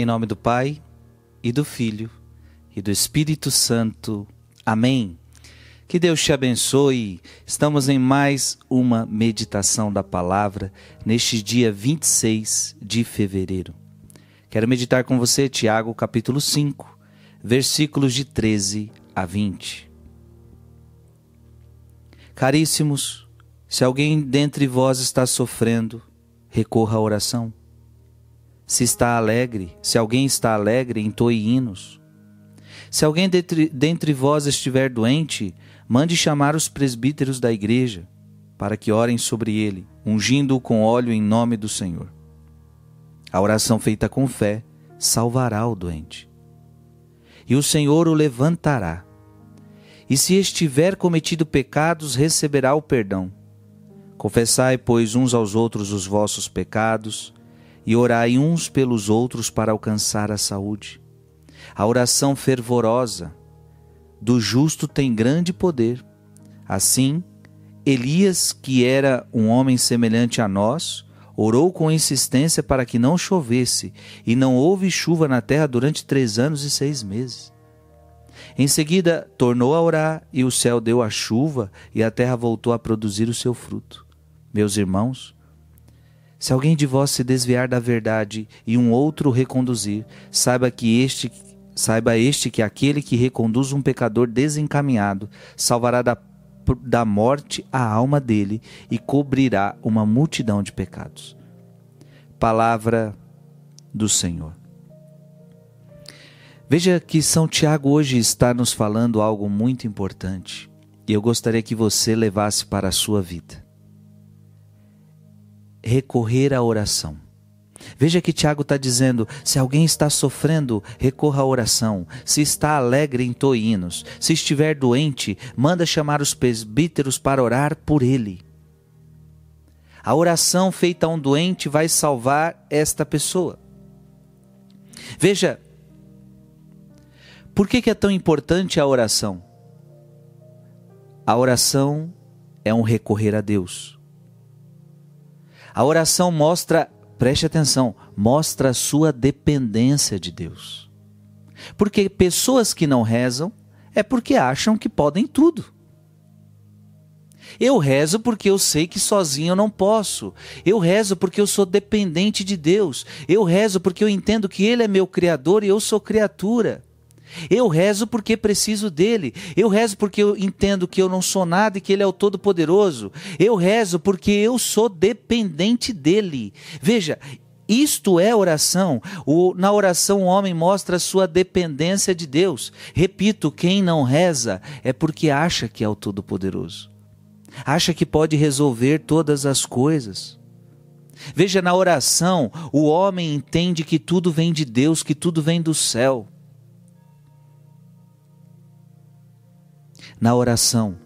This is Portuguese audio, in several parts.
Em nome do Pai, e do Filho, e do Espírito Santo. Amém. Que Deus te abençoe. Estamos em mais uma meditação da palavra neste dia 26 de fevereiro. Quero meditar com você Tiago capítulo 5, versículos de 13 a 20. Caríssimos, se alguém dentre vós está sofrendo, recorra à oração se está alegre, se alguém está alegre, entoe hinos. Se alguém dentre, dentre vós estiver doente, mande chamar os presbíteros da igreja, para que orem sobre ele, ungindo-o com óleo em nome do Senhor. A oração feita com fé salvará o doente. E o Senhor o levantará. E se estiver cometido pecados, receberá o perdão. Confessai, pois, uns aos outros os vossos pecados, e orai uns pelos outros para alcançar a saúde. A oração fervorosa do justo tem grande poder. Assim, Elias, que era um homem semelhante a nós, orou com insistência para que não chovesse, e não houve chuva na terra durante três anos e seis meses. Em seguida, tornou a orar, e o céu deu a chuva, e a terra voltou a produzir o seu fruto. Meus irmãos, se alguém de vós se desviar da verdade e um outro reconduzir, saiba que este saiba este que aquele que reconduz um pecador desencaminhado salvará da, da morte a alma dele e cobrirá uma multidão de pecados. Palavra do Senhor. Veja que São Tiago hoje está nos falando algo muito importante e eu gostaria que você levasse para a sua vida recorrer à oração. Veja que Tiago está dizendo: se alguém está sofrendo, recorra à oração. Se está alegre, entoe hinos. Se estiver doente, manda chamar os presbíteros para orar por ele. A oração feita a um doente vai salvar esta pessoa. Veja, por que, que é tão importante a oração? A oração é um recorrer a Deus. A oração mostra, preste atenção, mostra a sua dependência de Deus. Porque pessoas que não rezam é porque acham que podem tudo. Eu rezo porque eu sei que sozinho eu não posso. Eu rezo porque eu sou dependente de Deus. Eu rezo porque eu entendo que Ele é meu Criador e eu sou criatura. Eu rezo porque preciso dele. Eu rezo porque eu entendo que eu não sou nada e que ele é o Todo-Poderoso. Eu rezo porque eu sou dependente dele. Veja, isto é oração. O, na oração, o homem mostra sua dependência de Deus. Repito: quem não reza é porque acha que é o Todo-Poderoso, acha que pode resolver todas as coisas. Veja, na oração, o homem entende que tudo vem de Deus, que tudo vem do céu. Na oração,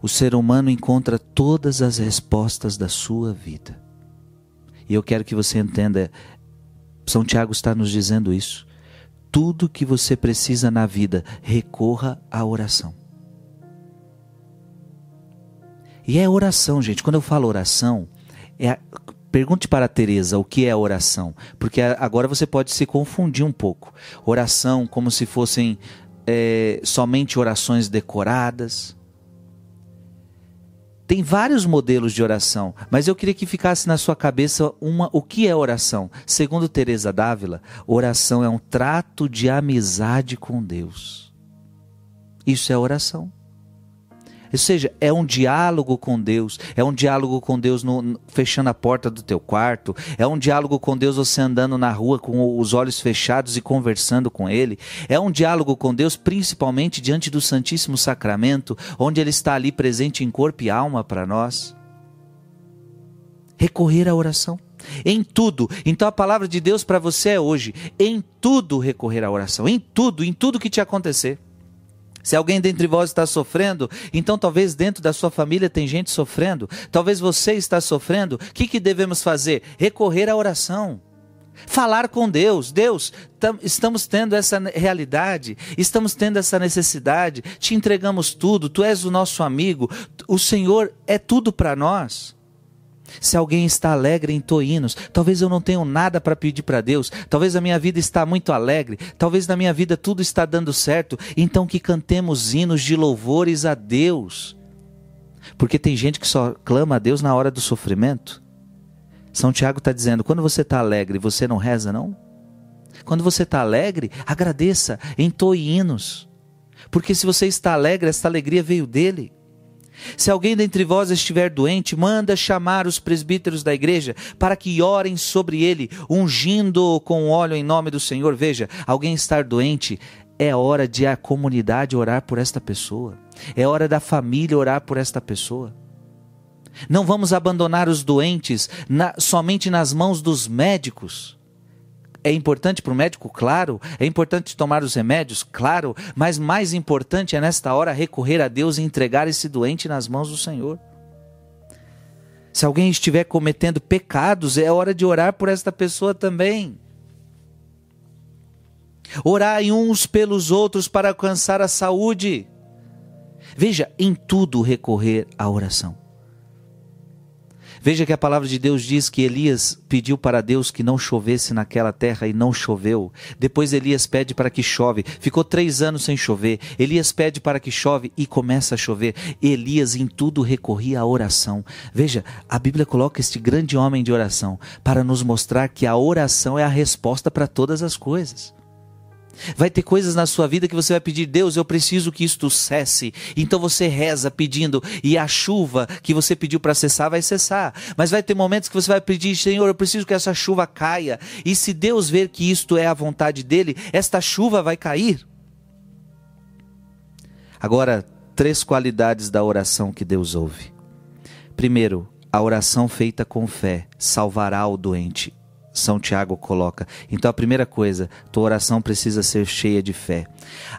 o ser humano encontra todas as respostas da sua vida. E eu quero que você entenda, São Tiago está nos dizendo isso. Tudo que você precisa na vida, recorra à oração. E é oração, gente. Quando eu falo oração, é a... pergunte para a Teresa o que é oração, porque agora você pode se confundir um pouco. Oração como se fossem é, somente orações decoradas. Tem vários modelos de oração, mas eu queria que ficasse na sua cabeça uma, o que é oração. Segundo Teresa Dávila, oração é um trato de amizade com Deus. Isso é oração. Ou seja, é um diálogo com Deus, é um diálogo com Deus no, no, fechando a porta do teu quarto, é um diálogo com Deus você andando na rua com os olhos fechados e conversando com Ele, é um diálogo com Deus principalmente diante do Santíssimo Sacramento, onde Ele está ali presente em corpo e alma para nós. Recorrer à oração. Em tudo. Então a palavra de Deus para você é hoje. Em tudo recorrer à oração. Em tudo, em tudo que te acontecer. Se alguém dentre vós está sofrendo, então talvez dentro da sua família tem gente sofrendo, talvez você está sofrendo, o que, que devemos fazer? Recorrer à oração. Falar com Deus, Deus, estamos tendo essa realidade, estamos tendo essa necessidade, te entregamos tudo, tu és o nosso amigo, o Senhor é tudo para nós. Se alguém está alegre, entoe hinos. Talvez eu não tenha nada para pedir para Deus. Talvez a minha vida está muito alegre. Talvez na minha vida tudo está dando certo. Então que cantemos hinos de louvores a Deus. Porque tem gente que só clama a Deus na hora do sofrimento. São Tiago está dizendo: quando você está alegre, você não reza, não? Quando você está alegre, agradeça, entoe hinos. Porque se você está alegre, esta alegria veio dele. Se alguém dentre vós estiver doente, manda chamar os presbíteros da igreja para que orem sobre ele, ungindo-o com óleo em nome do Senhor. Veja, alguém estar doente, é hora de a comunidade orar por esta pessoa. É hora da família orar por esta pessoa. Não vamos abandonar os doentes na, somente nas mãos dos médicos. É importante para o médico, claro. É importante tomar os remédios, claro. Mas mais importante é nesta hora recorrer a Deus e entregar esse doente nas mãos do Senhor. Se alguém estiver cometendo pecados, é hora de orar por esta pessoa também. Orai uns pelos outros para alcançar a saúde. Veja, em tudo recorrer à oração. Veja que a palavra de Deus diz que Elias pediu para Deus que não chovesse naquela terra e não choveu. Depois Elias pede para que chove. Ficou três anos sem chover. Elias pede para que chove e começa a chover. Elias em tudo recorria à oração. Veja, a Bíblia coloca este grande homem de oração para nos mostrar que a oração é a resposta para todas as coisas. Vai ter coisas na sua vida que você vai pedir, Deus, eu preciso que isto cesse. Então você reza pedindo, e a chuva que você pediu para cessar vai cessar. Mas vai ter momentos que você vai pedir, Senhor, eu preciso que essa chuva caia. E se Deus ver que isto é a vontade dele, esta chuva vai cair. Agora, três qualidades da oração que Deus ouve. Primeiro, a oração feita com fé salvará o doente são Tiago coloca. Então a primeira coisa, tua oração precisa ser cheia de fé.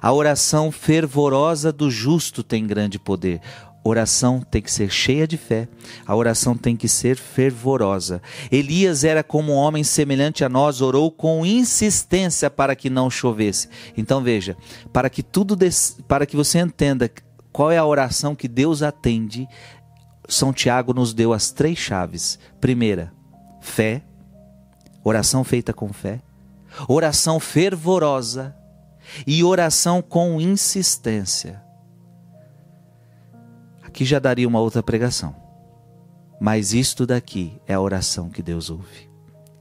A oração fervorosa do justo tem grande poder. Oração tem que ser cheia de fé, a oração tem que ser fervorosa. Elias era como um homem semelhante a nós, orou com insistência para que não chovesse. Então veja, para que tudo des... para que você entenda qual é a oração que Deus atende, São Tiago nos deu as três chaves. Primeira, fé oração feita com fé, oração fervorosa e oração com insistência. Aqui já daria uma outra pregação. Mas isto daqui é a oração que Deus ouve.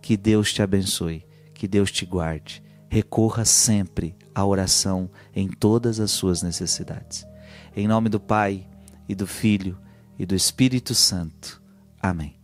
Que Deus te abençoe, que Deus te guarde. Recorra sempre à oração em todas as suas necessidades. Em nome do Pai, e do Filho, e do Espírito Santo. Amém.